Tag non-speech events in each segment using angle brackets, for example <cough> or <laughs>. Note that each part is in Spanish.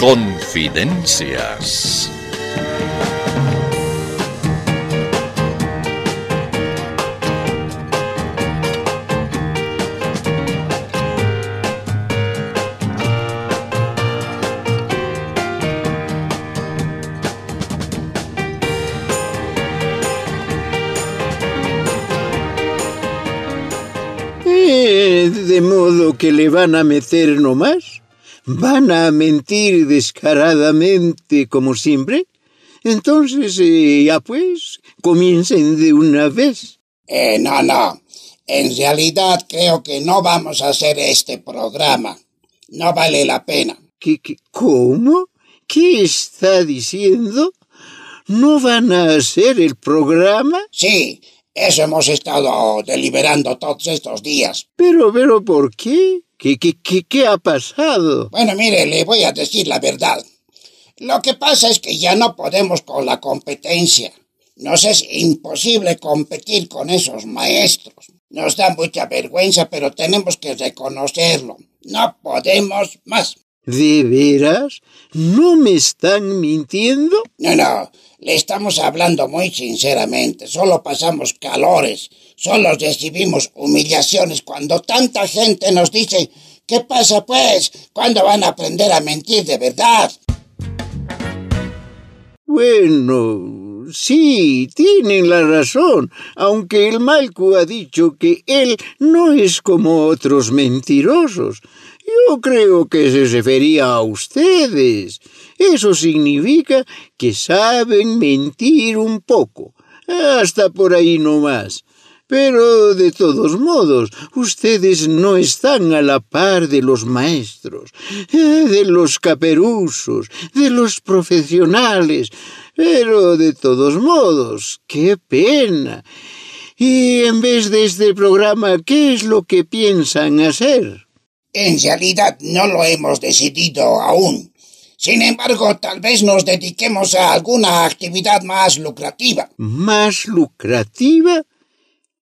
Confidencias. Eh, de modo que le van a meter nomás. ¿Van a mentir descaradamente como siempre? Entonces, eh, ya pues, comiencen de una vez. Eh, no, no. En realidad creo que no vamos a hacer este programa. No vale la pena. ¿Qué, qué, cómo? ¿Qué está diciendo? ¿No van a hacer el programa? Sí, eso hemos estado deliberando todos estos días. Pero, pero, ¿por qué? ¿Qué, qué, qué, qué ha pasado? Bueno, mire, le voy a decir la verdad. Lo que pasa es que ya no podemos con la competencia. Nos es imposible competir con esos maestros. Nos da mucha vergüenza, pero tenemos que reconocerlo. No podemos más. ¿De veras? ¿No me están mintiendo? No, no, le estamos hablando muy sinceramente. Solo pasamos calores, solo recibimos humillaciones cuando tanta gente nos dice, ¿qué pasa pues? ¿Cuándo van a aprender a mentir de verdad? Bueno, sí, tienen la razón, aunque el Malcu ha dicho que él no es como otros mentirosos. Yo creo que se refería a ustedes. Eso significa que saben mentir un poco, hasta por ahí no más. Pero de todos modos, ustedes no están a la par de los maestros, de los caperuzos, de los profesionales. Pero de todos modos, qué pena. Y en vez de este programa, ¿qué es lo que piensan hacer? En realidad no lo hemos decidido aún. Sin embargo, tal vez nos dediquemos a alguna actividad más lucrativa. ¿Más lucrativa?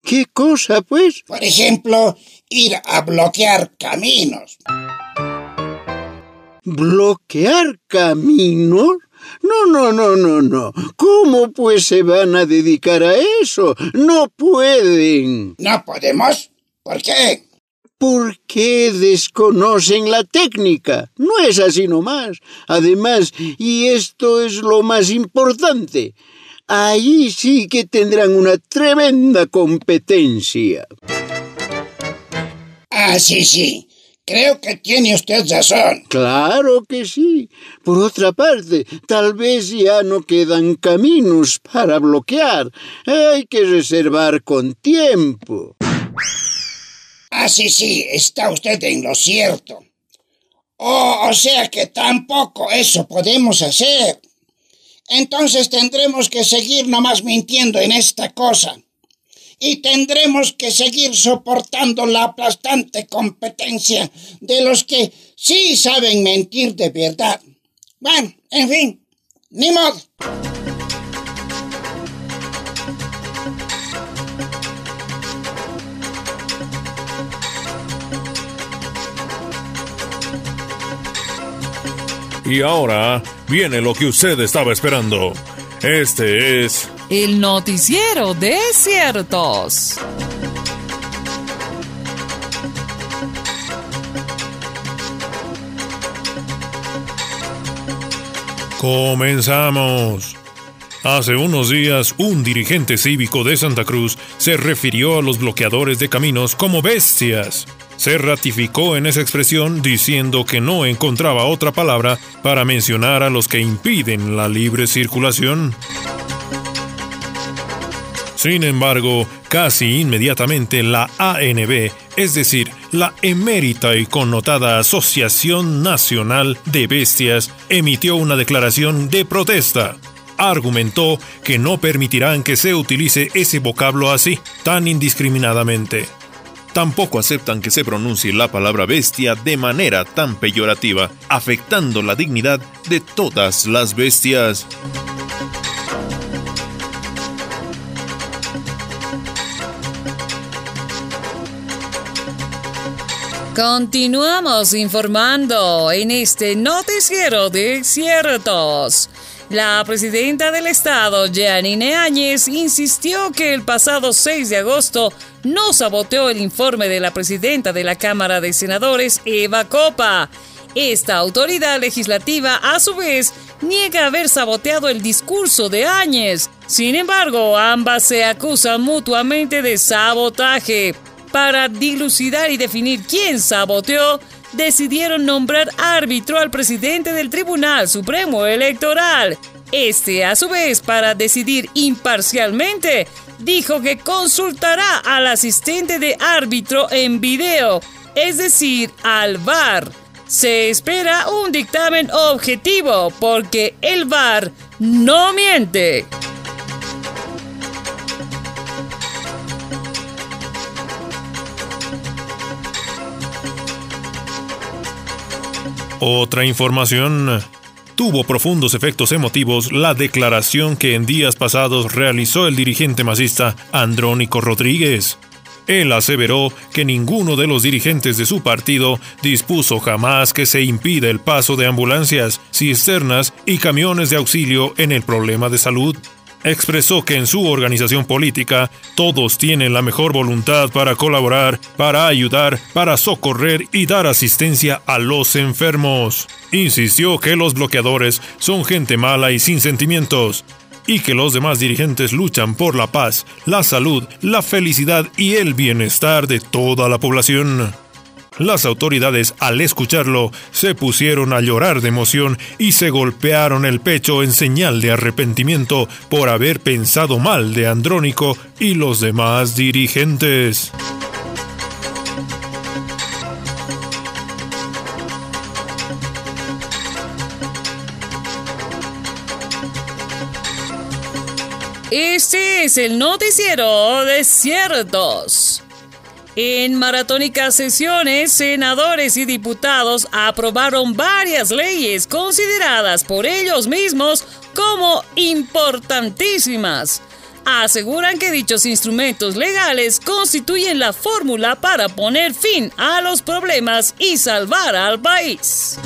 ¿Qué cosa, pues? Por ejemplo, ir a bloquear caminos. ¿Bloquear caminos? No, no, no, no, no. ¿Cómo pues se van a dedicar a eso? No pueden. ¿No podemos? ¿Por qué? ¿Por qué desconocen la técnica? No es así nomás. Además, y esto es lo más importante, ahí sí que tendrán una tremenda competencia. Ah, sí, sí. Creo que tiene usted razón. Claro que sí. Por otra parte, tal vez ya no quedan caminos para bloquear. Hay que reservar con tiempo. Ah, sí, sí, está usted en lo cierto. Oh, o sea que tampoco eso podemos hacer. Entonces tendremos que seguir nomás mintiendo en esta cosa. Y tendremos que seguir soportando la aplastante competencia de los que sí saben mentir de verdad. Bueno, en fin, ni modo. Y ahora viene lo que usted estaba esperando. Este es... El noticiero de ciertos. Comenzamos. Hace unos días, un dirigente cívico de Santa Cruz se refirió a los bloqueadores de caminos como bestias. Se ratificó en esa expresión diciendo que no encontraba otra palabra para mencionar a los que impiden la libre circulación. Sin embargo, casi inmediatamente la ANB, es decir, la emérita y connotada Asociación Nacional de Bestias, emitió una declaración de protesta. Argumentó que no permitirán que se utilice ese vocablo así, tan indiscriminadamente. Tampoco aceptan que se pronuncie la palabra bestia de manera tan peyorativa, afectando la dignidad de todas las bestias. Continuamos informando en este noticiero de ciertos. La presidenta del estado, Janine Áñez, insistió que el pasado 6 de agosto no saboteó el informe de la presidenta de la Cámara de Senadores, Eva Copa. Esta autoridad legislativa, a su vez, niega haber saboteado el discurso de Áñez. Sin embargo, ambas se acusan mutuamente de sabotaje. Para dilucidar y definir quién saboteó, decidieron nombrar árbitro al presidente del Tribunal Supremo Electoral. Este, a su vez, para decidir imparcialmente, dijo que consultará al asistente de árbitro en video, es decir, al VAR. Se espera un dictamen objetivo porque el VAR no miente. Otra información. Tuvo profundos efectos emotivos la declaración que en días pasados realizó el dirigente masista Andrónico Rodríguez. Él aseveró que ninguno de los dirigentes de su partido dispuso jamás que se impida el paso de ambulancias, cisternas y camiones de auxilio en el problema de salud expresó que en su organización política todos tienen la mejor voluntad para colaborar, para ayudar, para socorrer y dar asistencia a los enfermos. Insistió que los bloqueadores son gente mala y sin sentimientos, y que los demás dirigentes luchan por la paz, la salud, la felicidad y el bienestar de toda la población. Las autoridades, al escucharlo, se pusieron a llorar de emoción y se golpearon el pecho en señal de arrepentimiento por haber pensado mal de Andrónico y los demás dirigentes. Este es el noticiero de ciertos. En maratónicas sesiones, senadores y diputados aprobaron varias leyes consideradas por ellos mismos como importantísimas. Aseguran que dichos instrumentos legales constituyen la fórmula para poner fin a los problemas y salvar al país.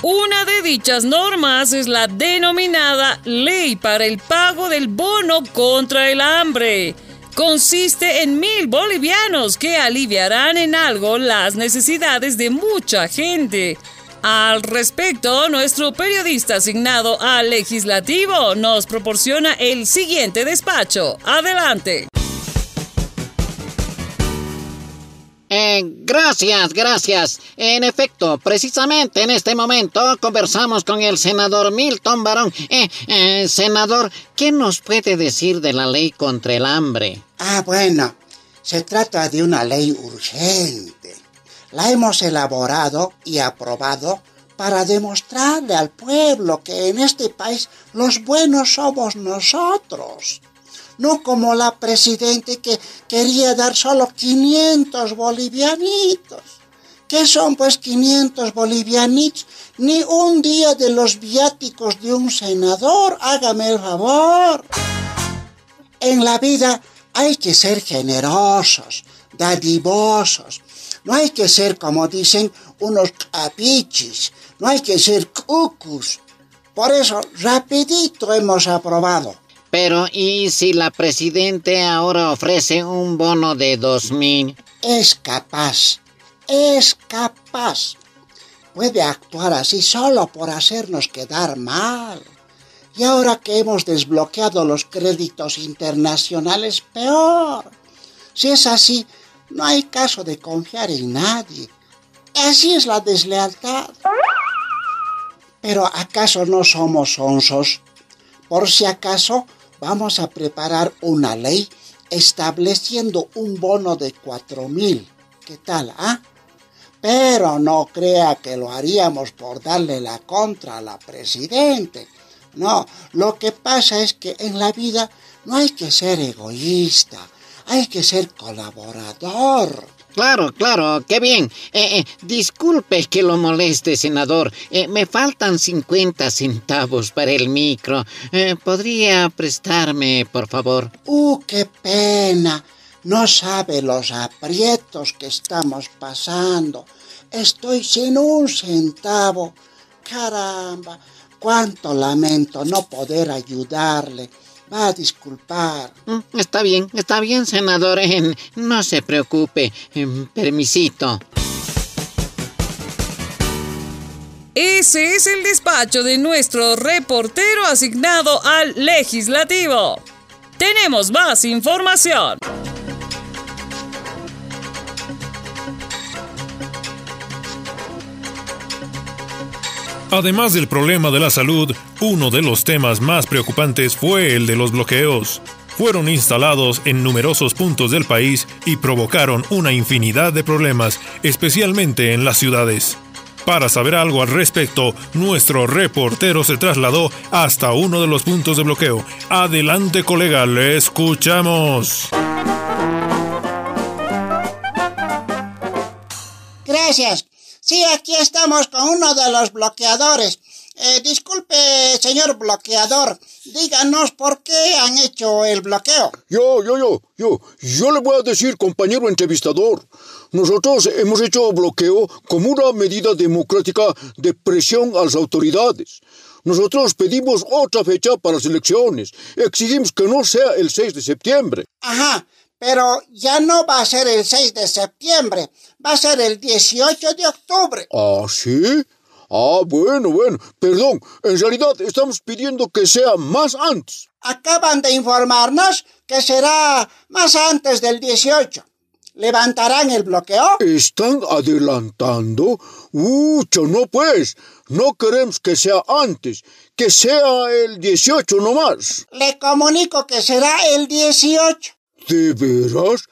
Una de dichas normas es la denominada Ley para el Pago del Bono contra el Hambre consiste en mil bolivianos que aliviarán en algo las necesidades de mucha gente. Al respecto, nuestro periodista asignado al legislativo nos proporciona el siguiente despacho. Adelante. Eh, gracias, gracias. En efecto, precisamente en este momento conversamos con el senador Milton Barón. Eh, eh, senador, ¿qué nos puede decir de la ley contra el hambre? Ah, bueno, se trata de una ley urgente. La hemos elaborado y aprobado para demostrarle al pueblo que en este país los buenos somos nosotros no como la presidente que quería dar solo 500 bolivianitos. ¿Qué son pues 500 bolivianitos? Ni un día de los viáticos de un senador, hágame el favor. En la vida hay que ser generosos, dadivosos. No hay que ser, como dicen, unos capichis. No hay que ser cucus. Por eso, rapidito hemos aprobado pero ¿y si la presidente ahora ofrece un bono de dos mil? Es capaz, es capaz. Puede actuar así solo por hacernos quedar mal. Y ahora que hemos desbloqueado los créditos internacionales, peor. Si es así, no hay caso de confiar en nadie. Así es la deslealtad. Pero ¿acaso no somos onzos? Por si acaso, vamos a preparar una ley estableciendo un bono de cuatro mil. ¿Qué tal, ah? Pero no crea que lo haríamos por darle la contra a la presidente. No, lo que pasa es que en la vida no hay que ser egoísta, hay que ser colaborador. Claro, claro, qué bien. Eh, eh, disculpe que lo moleste, senador. Eh, me faltan 50 centavos para el micro. ¿Podría prestarme, por favor? ¡Uh, qué pena! No sabe los aprietos que estamos pasando. Estoy sin un centavo. Caramba, cuánto lamento no poder ayudarle. Va a disculpar. Mm, está bien, está bien, senador. no se preocupe. permisito. Ese es el despacho de nuestro reportero asignado al legislativo. Tenemos más información. Además del problema de la salud, uno de los temas más preocupantes fue el de los bloqueos. Fueron instalados en numerosos puntos del país y provocaron una infinidad de problemas, especialmente en las ciudades. Para saber algo al respecto, nuestro reportero se trasladó hasta uno de los puntos de bloqueo. Adelante, colega, le escuchamos. Gracias. Sí, aquí estamos con uno de los bloqueadores. Eh, disculpe, señor bloqueador, díganos por qué han hecho el bloqueo. Yo, yo, yo, yo, yo le voy a decir, compañero entrevistador, nosotros hemos hecho bloqueo como una medida democrática de presión a las autoridades. Nosotros pedimos otra fecha para las elecciones. Exigimos que no sea el 6 de septiembre. Ajá, pero ya no va a ser el 6 de septiembre, va a ser el 18 de octubre. ¿Ah, sí? Ah, bueno, bueno. Perdón, en realidad estamos pidiendo que sea más antes. Acaban de informarnos que será más antes del 18. ¿Levantarán el bloqueo? ¿Están adelantando? Mucho, no pues. No queremos que sea antes, que sea el 18 nomás. Le comunico que será el 18. ¿De veras?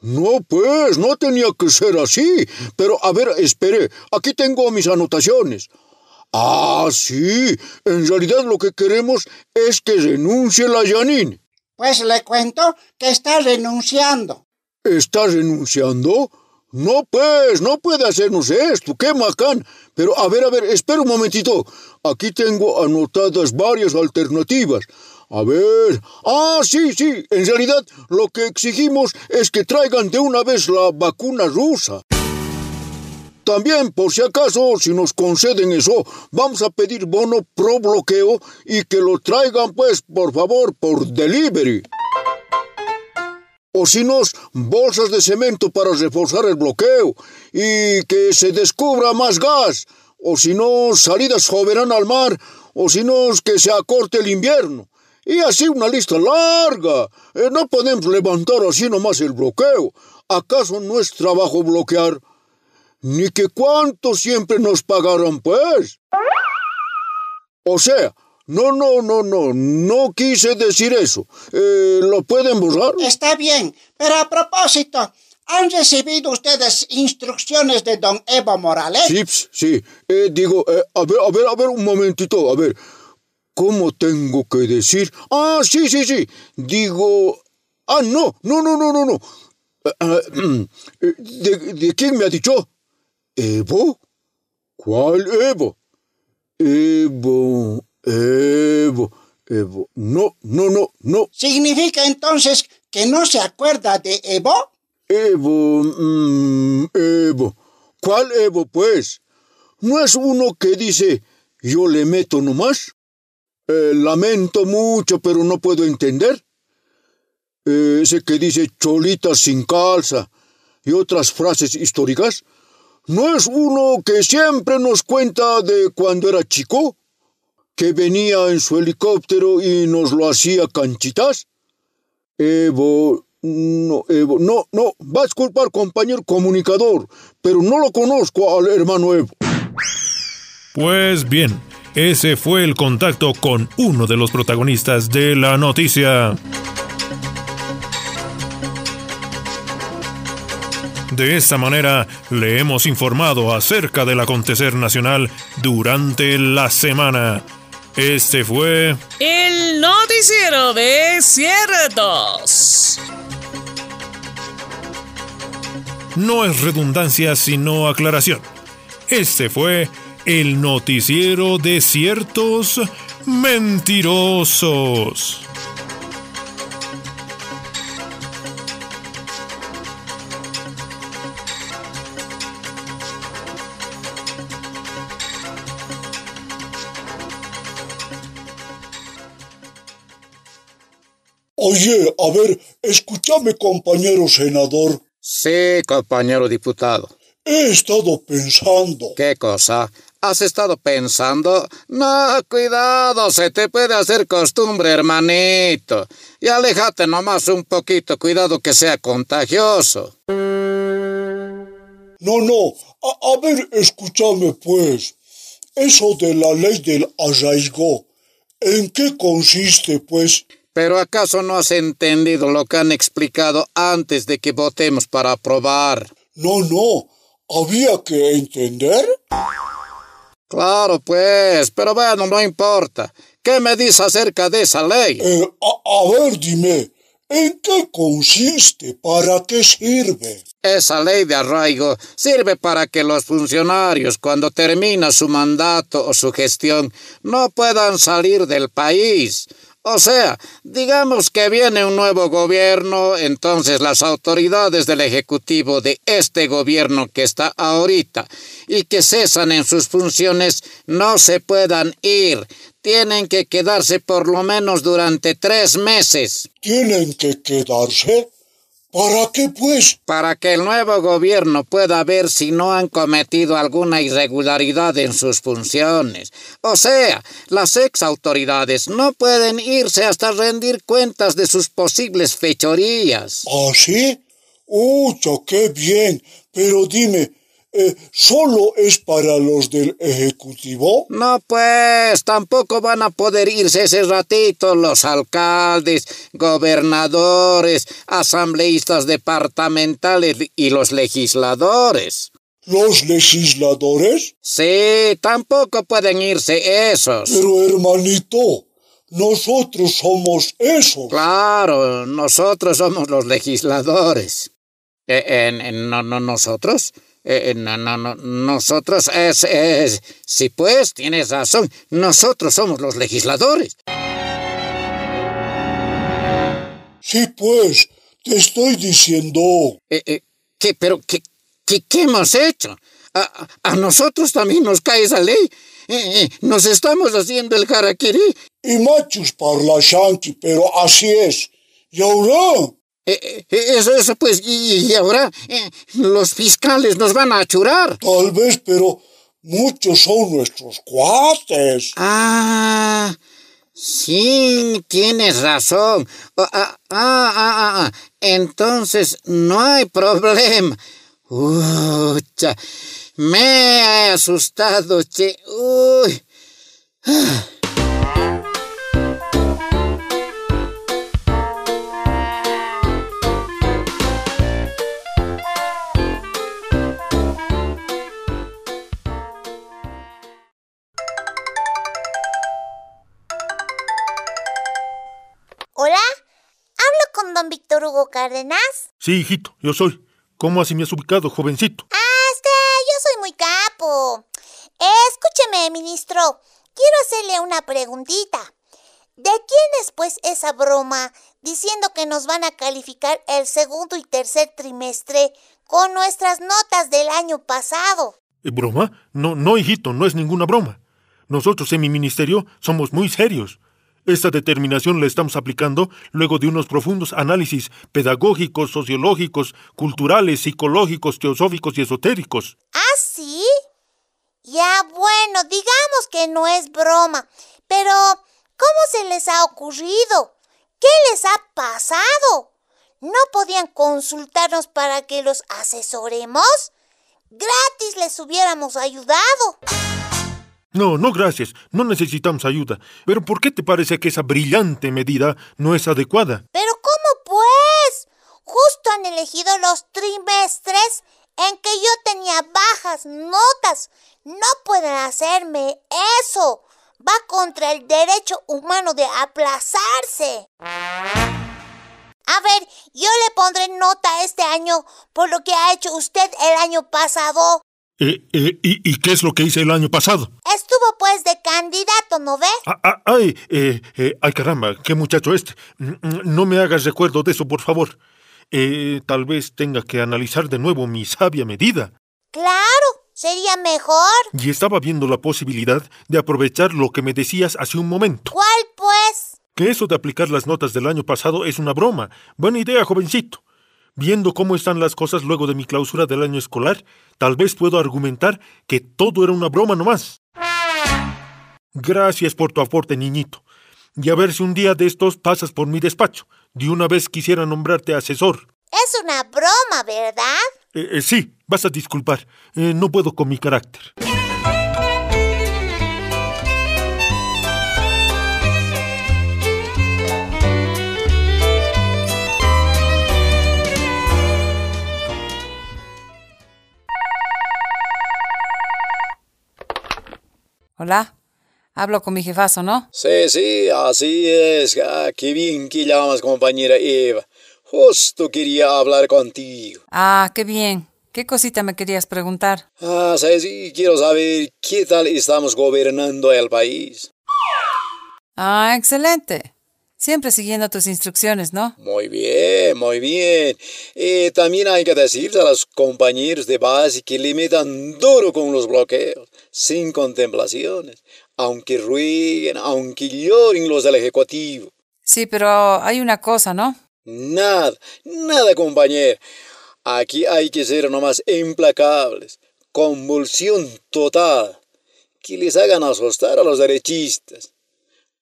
No, pues, no tenía que ser así. Pero, a ver, espere, aquí tengo mis anotaciones. Ah, sí, en realidad lo que queremos es que renuncie la Janine. Pues le cuento que está renunciando. ¿Está renunciando? No, pues, no puede hacernos esto, qué macán. Pero, a ver, a ver, espera un momentito. Aquí tengo anotadas varias alternativas. A ver. Ah, sí, sí. En realidad lo que exigimos es que traigan de una vez la vacuna rusa. También, por si acaso, si nos conceden eso, vamos a pedir bono pro bloqueo y que lo traigan, pues, por favor, por delivery. O si nos, bolsas de cemento para reforzar el bloqueo y que se descubra más gas. O si no, salidas soberanas al mar. O si no, que se acorte el invierno. Y así una lista larga. Eh, no podemos levantar así nomás el bloqueo. ¿Acaso no es trabajo bloquear? Ni que cuánto siempre nos pagaron, pues. O sea, no, no, no, no, no quise decir eso. Eh, ¿Lo pueden borrar? Está bien, pero a propósito, ¿han recibido ustedes instrucciones de don Evo Morales? Sí, sí. Eh, digo, a ver, a ver, a ver, un momentito, a ver. ¿Cómo tengo que decir? Ah, sí, sí, sí. Digo... Ah, no, no, no, no, no, no. Ah, ah, <clears throat> ¿De, quién me ha dicho? ¿Evo? ¿Cuál Evo? Evo, Evo, Evo. No, no, no, no. ¿Significa entonces que no se acuerda de Evo? Evo, mm, Evo. ¿Cuál Evo, pues? ¿No es uno que dice yo le meto nomás? Eh, lamento mucho, pero no puedo entender. Eh, ese que dice cholitas sin calza y otras frases históricas, ¿no es uno que siempre nos cuenta de cuando era chico? Que venía en su helicóptero y nos lo hacía canchitas. Evo, no, Evo, no, no, va a disculpar compañero comunicador, pero no lo conozco al hermano Evo. Pues bien, ese fue el contacto con uno de los protagonistas de la noticia. De esta manera le hemos informado acerca del acontecer nacional durante la semana. Este fue el noticiero de ciertos. No es redundancia sino aclaración. Este fue el noticiero de ciertos mentirosos. Oye, a ver, escúchame compañero senador. Sí, compañero diputado. He estado pensando. ¿Qué cosa? ¿Has estado pensando? No, cuidado, se te puede hacer costumbre, hermanito. Y aléjate nomás un poquito, cuidado que sea contagioso. No, no, a, a ver, escúchame pues. Eso de la ley del arraigo, ¿en qué consiste pues? ¿Pero acaso no has entendido lo que han explicado antes de que votemos para aprobar? No, no, había que entender. Claro, pues, pero bueno, no importa. ¿Qué me dices acerca de esa ley? Eh, a, a ver, dime, ¿en qué consiste? ¿Para qué sirve? Esa ley de arraigo sirve para que los funcionarios, cuando termina su mandato o su gestión, no puedan salir del país. O sea, digamos que viene un nuevo gobierno, entonces las autoridades del Ejecutivo de este gobierno que está ahorita y que cesan en sus funciones no se puedan ir. Tienen que quedarse por lo menos durante tres meses. ¿Tienen que quedarse? ¿Para qué pues? Para que el nuevo gobierno pueda ver si no han cometido alguna irregularidad en sus funciones. O sea, las ex autoridades no pueden irse hasta rendir cuentas de sus posibles fechorías. ¿Ah, sí? ¡Ucha, qué bien! Pero dime, eh, ¿solo es para los del Ejecutivo? No, pues tampoco van a poder irse ese ratito los alcaldes, gobernadores, asambleístas departamentales y los legisladores. ¿Los legisladores? Sí, tampoco pueden irse esos. Pero hermanito, nosotros somos esos. Claro, nosotros somos los legisladores. Eh, eh, no, no, nosotros. Eh, no, no, no, nosotros es, es, sí pues, tienes razón, nosotros somos los legisladores. Sí pues, te estoy diciendo. Eh, eh, ¿Qué, pero qué, qué, qué hemos hecho? A, a, nosotros también nos cae esa ley. Eh, eh, nos estamos haciendo el harakiri. Y machos parla shanti, pero así es. ¿Y ahora? Eh, eso, eso, pues, y, y ahora eh, los fiscales nos van a achurar. Tal vez, pero muchos son nuestros cuates. Ah, sí, tienes razón. Ah, ah, ah, ah, entonces no hay problema. Ucha, me he asustado, che. Uy. Ah. Cárdenas? Sí, hijito, yo soy. ¿Cómo así me has ubicado, jovencito? Ah, este, yo soy muy capo. Escúcheme, ministro. Quiero hacerle una preguntita. ¿De quién es pues esa broma diciendo que nos van a calificar el segundo y tercer trimestre con nuestras notas del año pasado? ¿Broma? No, no, hijito, no es ninguna broma. Nosotros en mi ministerio somos muy serios. Esta determinación la estamos aplicando luego de unos profundos análisis pedagógicos, sociológicos, culturales, psicológicos, teosóficos y esotéricos. ¿Ah, sí? Ya bueno, digamos que no es broma, pero ¿cómo se les ha ocurrido? ¿Qué les ha pasado? ¿No podían consultarnos para que los asesoremos? Gratis les hubiéramos ayudado. No, no, gracias. No necesitamos ayuda. Pero ¿por qué te parece que esa brillante medida no es adecuada? Pero ¿cómo pues? Justo han elegido los trimestres en que yo tenía bajas notas. No pueden hacerme eso. Va contra el derecho humano de aplazarse. A ver, yo le pondré nota este año por lo que ha hecho usted el año pasado. Eh, eh, ¿y, ¿y, qué es lo que hice el año pasado? Estuvo pues de candidato, ¿no ve? Ah, ah, ay, eh, eh, ay, caramba, qué muchacho este. No me hagas recuerdo de eso, por favor. Eh, tal vez tenga que analizar de nuevo mi sabia medida. Claro, sería mejor. Y estaba viendo la posibilidad de aprovechar lo que me decías hace un momento. ¿Cuál, pues? que eso de aplicar las notas del año pasado es una broma. Buena idea, jovencito. Viendo cómo están las cosas luego de mi clausura del año escolar, tal vez puedo argumentar que todo era una broma nomás. Gracias por tu aporte, niñito. Y a ver si un día de estos pasas por mi despacho. De una vez quisiera nombrarte asesor. Es una broma, ¿verdad? Eh, eh, sí, vas a disculpar. Eh, no puedo con mi carácter. Hola, hablo con mi jefazo, ¿no? Sí, sí, así es. Ah, qué bien que llamas, compañera Eva. Justo quería hablar contigo. Ah, qué bien. ¿Qué cosita me querías preguntar? Ah, sí, sí, quiero saber qué tal estamos gobernando el país. Ah, excelente. Siempre siguiendo tus instrucciones, ¿no? Muy bien, muy bien. Y también hay que decirle a los compañeros de base que le metan duro con los bloqueos, sin contemplaciones, aunque rueguen, aunque lloren los del Ejecutivo. Sí, pero hay una cosa, ¿no? Nada, nada, compañero. Aquí hay que ser nomás implacables. Convulsión total. Que les hagan asustar a los derechistas.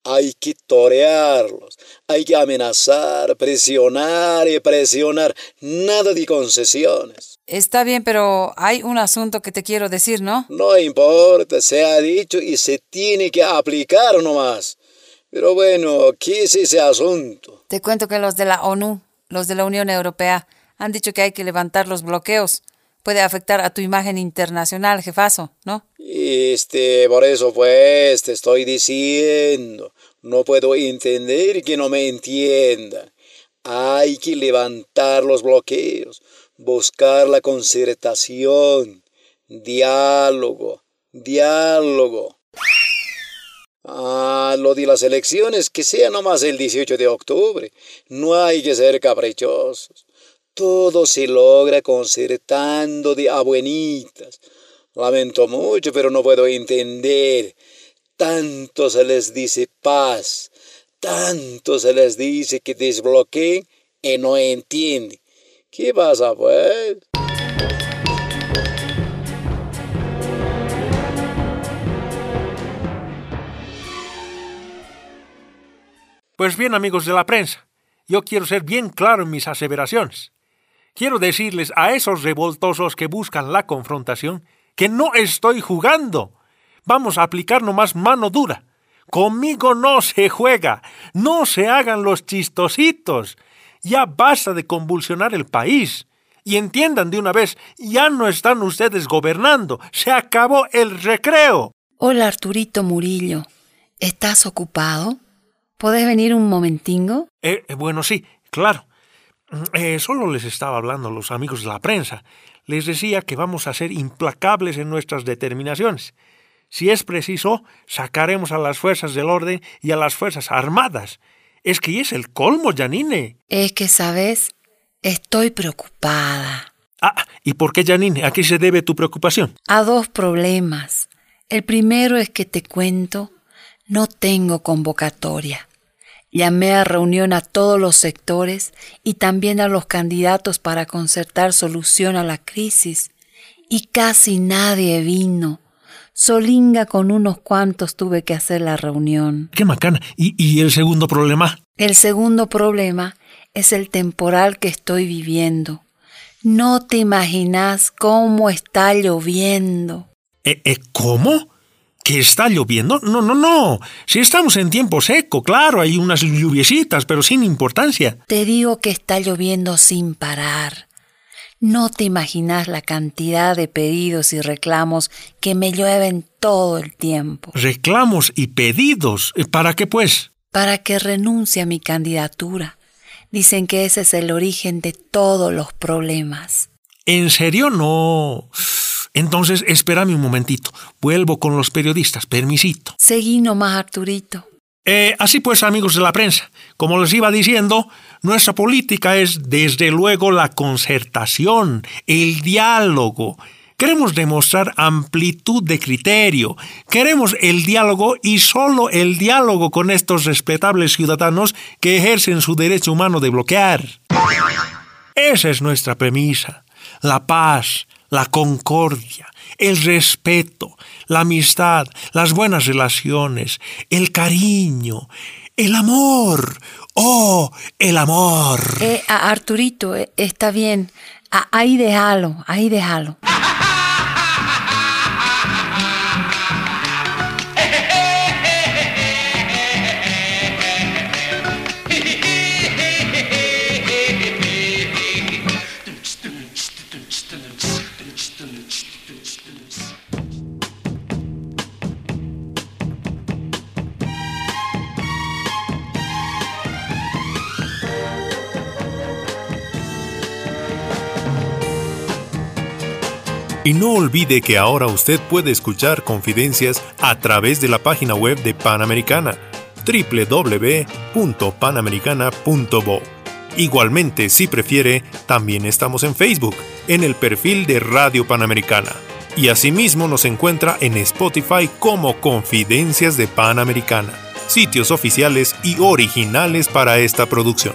Hay que torearlos, hay que amenazar, presionar y presionar, nada de concesiones. Está bien, pero hay un asunto que te quiero decir, ¿no? No importa, se ha dicho y se tiene que aplicar nomás. Pero bueno, ¿qué es ese asunto? Te cuento que los de la ONU, los de la Unión Europea, han dicho que hay que levantar los bloqueos. Puede afectar a tu imagen internacional, jefazo, ¿no? Este, por eso pues te estoy diciendo. No puedo entender que no me entiendan. Hay que levantar los bloqueos, buscar la concertación, diálogo, diálogo. Ah, lo de las elecciones, que sea nomás el 18 de octubre. No hay que ser caprichosos. Todo se logra concertando de abuenitas. Lamento mucho, pero no puedo entender. Tanto se les dice paz, tanto se les dice que desbloqueen y no entienden. ¿Qué pasa, pues? Pues bien, amigos de la prensa, yo quiero ser bien claro en mis aseveraciones. Quiero decirles a esos revoltosos que buscan la confrontación que no estoy jugando. Vamos a aplicar nomás mano dura. Conmigo no se juega. No se hagan los chistositos. Ya basta de convulsionar el país. Y entiendan de una vez, ya no están ustedes gobernando. Se acabó el recreo. Hola, Arturito Murillo. ¿Estás ocupado? ¿Podés venir un momentingo? Eh, eh, bueno, sí, claro. Eh, solo les estaba hablando a los amigos de la prensa. Les decía que vamos a ser implacables en nuestras determinaciones. Si es preciso, sacaremos a las fuerzas del orden y a las fuerzas armadas. Es que es el colmo, Janine. Es que, ¿sabes? Estoy preocupada. Ah, ¿y por qué, Janine? ¿A qué se debe tu preocupación? A dos problemas. El primero es que te cuento, no tengo convocatoria. Llamé a reunión a todos los sectores y también a los candidatos para concertar solución a la crisis. Y casi nadie vino. Solinga con unos cuantos tuve que hacer la reunión. Qué macana. ¿Y, ¿Y, el segundo problema? El segundo problema es el temporal que estoy viviendo. No te imaginas cómo está lloviendo. ¿Eh, eh, ¿Cómo? ¿Que está lloviendo? No, no, no. Si estamos en tiempo seco, claro, hay unas lluviecitas, pero sin importancia. Te digo que está lloviendo sin parar. No te imaginas la cantidad de pedidos y reclamos que me llueven todo el tiempo. ¿Reclamos y pedidos? ¿Para qué pues? Para que renuncie a mi candidatura. Dicen que ese es el origen de todos los problemas. ¿En serio no? Entonces, espérame un momentito. Vuelvo con los periodistas. Permisito. Seguí nomás, Arturito. Eh, así pues, amigos de la prensa, como les iba diciendo, nuestra política es desde luego la concertación, el diálogo. Queremos demostrar amplitud de criterio. Queremos el diálogo y solo el diálogo con estos respetables ciudadanos que ejercen su derecho humano de bloquear. Esa es nuestra premisa. La paz, la concordia, el respeto, la amistad, las buenas relaciones, el cariño, el amor. Oh, el amor. Eh, Arturito, eh, está bien. ahí déjalo, ahí déjalo. <laughs> Y no olvide que ahora usted puede escuchar confidencias a través de la página web de Panamericana, www.panamericana.bo. Igualmente, si prefiere, también estamos en Facebook, en el perfil de Radio Panamericana. Y asimismo nos encuentra en Spotify como Confidencias de Panamericana, sitios oficiales y originales para esta producción.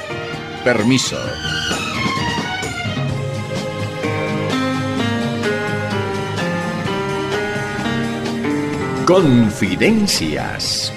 Permiso. Confidencias